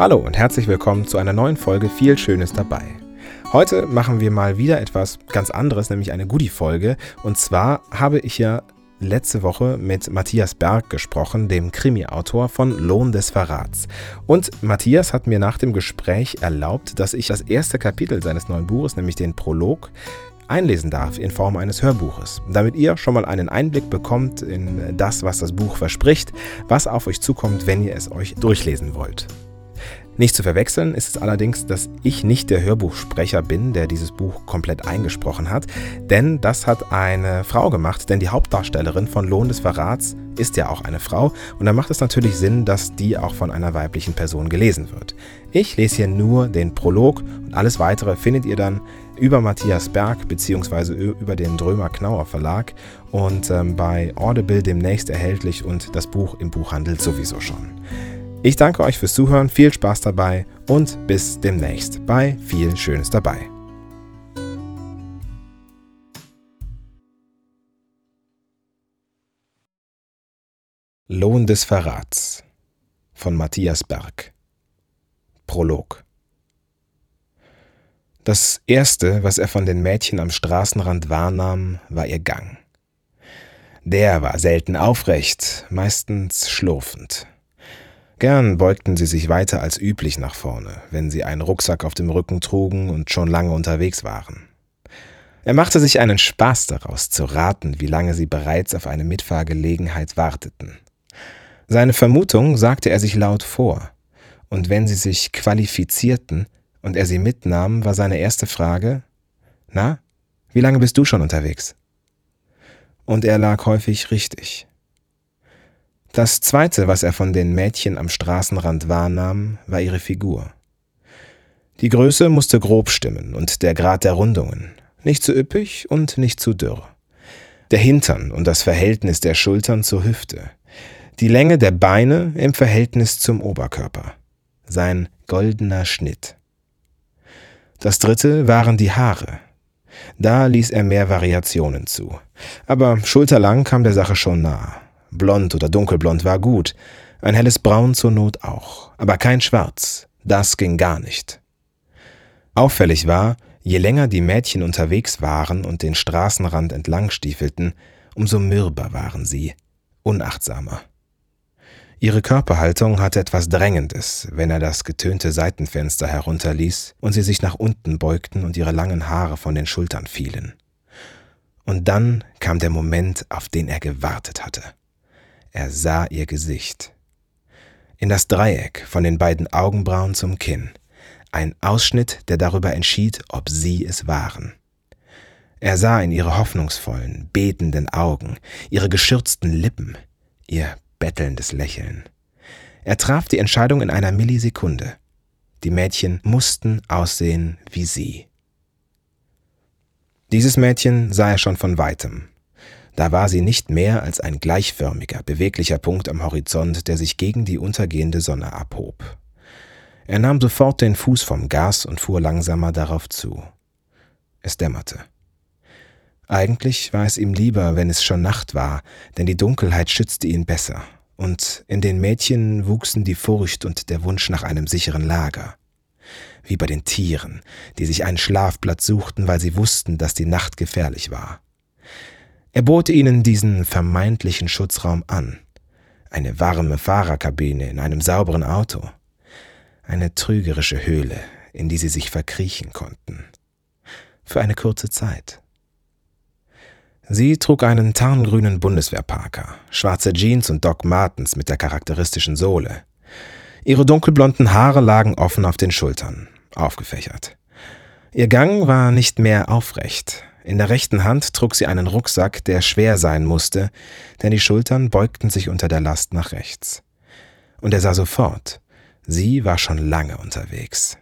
Hallo und herzlich willkommen zu einer neuen Folge Viel Schönes dabei. Heute machen wir mal wieder etwas ganz anderes, nämlich eine Goodie-Folge. Und zwar habe ich ja letzte Woche mit Matthias Berg gesprochen, dem Krimi-Autor von Lohn des Verrats. Und Matthias hat mir nach dem Gespräch erlaubt, dass ich das erste Kapitel seines neuen Buches, nämlich den Prolog, einlesen darf in Form eines Hörbuches, damit ihr schon mal einen Einblick bekommt in das, was das Buch verspricht, was auf euch zukommt, wenn ihr es euch durchlesen wollt. Nicht zu verwechseln ist es allerdings, dass ich nicht der Hörbuchsprecher bin, der dieses Buch komplett eingesprochen hat, denn das hat eine Frau gemacht, denn die Hauptdarstellerin von Lohn des Verrats ist ja auch eine Frau und da macht es natürlich Sinn, dass die auch von einer weiblichen Person gelesen wird. Ich lese hier nur den Prolog und alles weitere findet ihr dann über Matthias Berg bzw. über den Drömer Knauer Verlag und ähm, bei Audible demnächst erhältlich und das Buch im Buchhandel sowieso schon. Ich danke euch fürs Zuhören, viel Spaß dabei und bis demnächst bei viel Schönes dabei. Lohn des Verrats von Matthias Berg Prolog Das Erste, was er von den Mädchen am Straßenrand wahrnahm, war ihr Gang. Der war selten aufrecht, meistens schlurfend. Gern beugten sie sich weiter als üblich nach vorne, wenn sie einen Rucksack auf dem Rücken trugen und schon lange unterwegs waren. Er machte sich einen Spaß daraus, zu raten, wie lange sie bereits auf eine Mitfahrgelegenheit warteten. Seine Vermutung sagte er sich laut vor, und wenn sie sich qualifizierten und er sie mitnahm, war seine erste Frage Na, wie lange bist du schon unterwegs? Und er lag häufig richtig. Das Zweite, was er von den Mädchen am Straßenrand wahrnahm, war ihre Figur. Die Größe musste grob stimmen und der Grad der Rundungen, nicht zu üppig und nicht zu dürr. Der Hintern und das Verhältnis der Schultern zur Hüfte, die Länge der Beine im Verhältnis zum Oberkörper, sein goldener Schnitt. Das dritte waren die Haare. Da ließ er mehr Variationen zu, aber schulterlang kam der Sache schon nahe. Blond oder dunkelblond war gut, ein helles Braun zur Not auch, aber kein Schwarz, das ging gar nicht. Auffällig war, je länger die Mädchen unterwegs waren und den Straßenrand entlang stiefelten, umso mürber waren sie, unachtsamer. Ihre Körperhaltung hatte etwas Drängendes, wenn er das getönte Seitenfenster herunterließ und sie sich nach unten beugten und ihre langen Haare von den Schultern fielen. Und dann kam der Moment, auf den er gewartet hatte. Er sah ihr Gesicht. In das Dreieck von den beiden Augenbrauen zum Kinn. Ein Ausschnitt, der darüber entschied, ob sie es waren. Er sah in ihre hoffnungsvollen, betenden Augen, ihre geschürzten Lippen, ihr bettelndes Lächeln. Er traf die Entscheidung in einer Millisekunde. Die Mädchen mussten aussehen wie sie. Dieses Mädchen sah er schon von weitem, da war sie nicht mehr als ein gleichförmiger, beweglicher Punkt am Horizont, der sich gegen die untergehende Sonne abhob. Er nahm sofort den Fuß vom Gas und fuhr langsamer darauf zu. Es dämmerte. Eigentlich war es ihm lieber, wenn es schon Nacht war, denn die Dunkelheit schützte ihn besser, und in den Mädchen wuchsen die Furcht und der Wunsch nach einem sicheren Lager. Wie bei den Tieren, die sich einen Schlafplatz suchten, weil sie wussten, dass die Nacht gefährlich war. Er bot ihnen diesen vermeintlichen Schutzraum an. Eine warme Fahrerkabine in einem sauberen Auto. Eine trügerische Höhle, in die sie sich verkriechen konnten. Für eine kurze Zeit. Sie trug einen tarngrünen Bundeswehrparker, schwarze Jeans und Doc Martens mit der charakteristischen Sohle. Ihre dunkelblonden Haare lagen offen auf den Schultern, aufgefächert. Ihr Gang war nicht mehr aufrecht, in der rechten Hand trug sie einen Rucksack, der schwer sein musste, denn die Schultern beugten sich unter der Last nach rechts. Und er sah sofort, sie war schon lange unterwegs.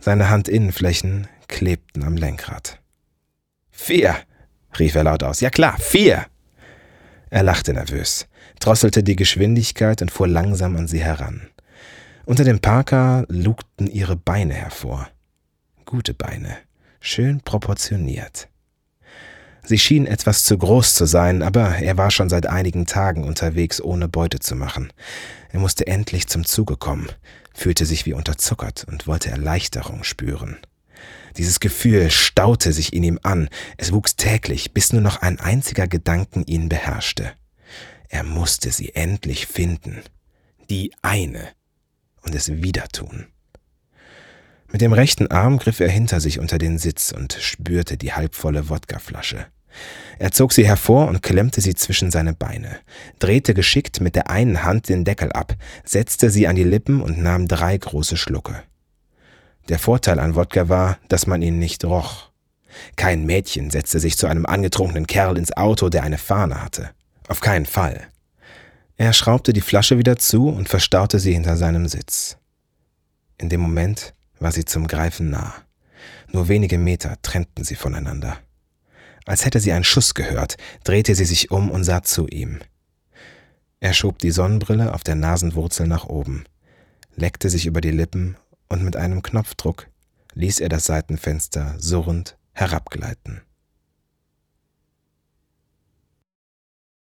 Seine Handinnenflächen klebten am Lenkrad. Vier, rief er laut aus. Ja klar, vier. Er lachte nervös, drosselte die Geschwindigkeit und fuhr langsam an sie heran. Unter dem Parker lugten ihre Beine hervor. Gute Beine schön proportioniert. Sie schien etwas zu groß zu sein, aber er war schon seit einigen Tagen unterwegs, ohne Beute zu machen. Er musste endlich zum Zuge kommen, fühlte sich wie unterzuckert und wollte Erleichterung spüren. Dieses Gefühl staute sich in ihm an, es wuchs täglich, bis nur noch ein einziger Gedanken ihn beherrschte. Er musste sie endlich finden. Die eine. Und es wieder tun. Mit dem rechten Arm griff er hinter sich unter den Sitz und spürte die halbvolle Wodkaflasche. Er zog sie hervor und klemmte sie zwischen seine Beine, drehte geschickt mit der einen Hand den Deckel ab, setzte sie an die Lippen und nahm drei große Schlucke. Der Vorteil an Wodka war, dass man ihn nicht roch. Kein Mädchen setzte sich zu einem angetrunkenen Kerl ins Auto, der eine Fahne hatte. Auf keinen Fall. Er schraubte die Flasche wieder zu und verstaute sie hinter seinem Sitz. In dem Moment war sie zum Greifen nah. Nur wenige Meter trennten sie voneinander. Als hätte sie einen Schuss gehört, drehte sie sich um und sah zu ihm. Er schob die Sonnenbrille auf der Nasenwurzel nach oben, leckte sich über die Lippen und mit einem Knopfdruck ließ er das Seitenfenster surrend herabgleiten.